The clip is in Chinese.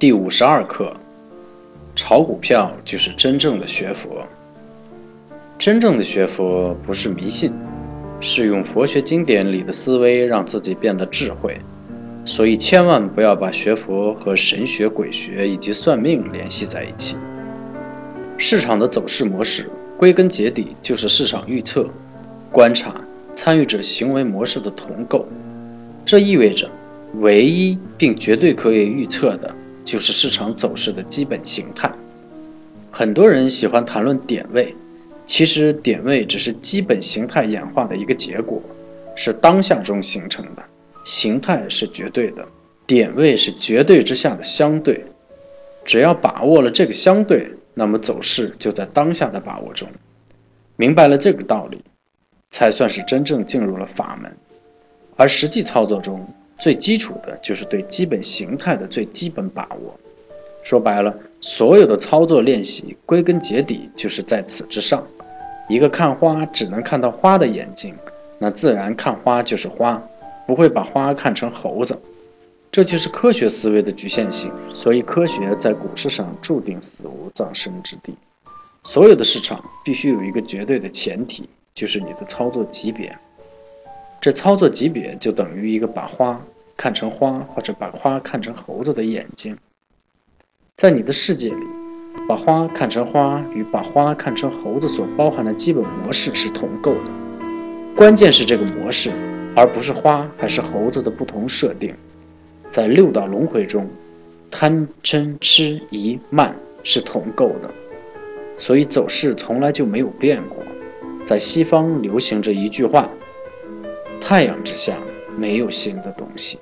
第五十二课：炒股票就是真正的学佛。真正的学佛不是迷信，是用佛学经典里的思维让自己变得智慧。所以千万不要把学佛和神学、鬼学以及算命联系在一起。市场的走势模式，归根结底就是市场预测、观察、参与者行为模式的同构。这意味着，唯一并绝对可以预测的。就是市场走势的基本形态。很多人喜欢谈论点位，其实点位只是基本形态演化的一个结果，是当下中形成的。形态是绝对的，点位是绝对之下的相对。只要把握了这个相对，那么走势就在当下的把握中。明白了这个道理，才算是真正进入了法门。而实际操作中，最基础的就是对基本形态的最基本把握。说白了，所有的操作练习归根结底就是在此之上。一个看花只能看到花的眼睛，那自然看花就是花，不会把花看成猴子。这就是科学思维的局限性。所以，科学在股市上注定死无葬身之地。所有的市场必须有一个绝对的前提，就是你的操作级别。这操作级别就等于一个把花看成花，或者把花看成猴子的眼睛。在你的世界里，把花看成花与把花看成猴子所包含的基本模式是同构的。关键是这个模式，而不是花还是猴子的不同设定。在六道轮回中，贪嗔痴疑慢是同构的，所以走势从来就没有变过。在西方流行着一句话。太阳之下没有新的东西。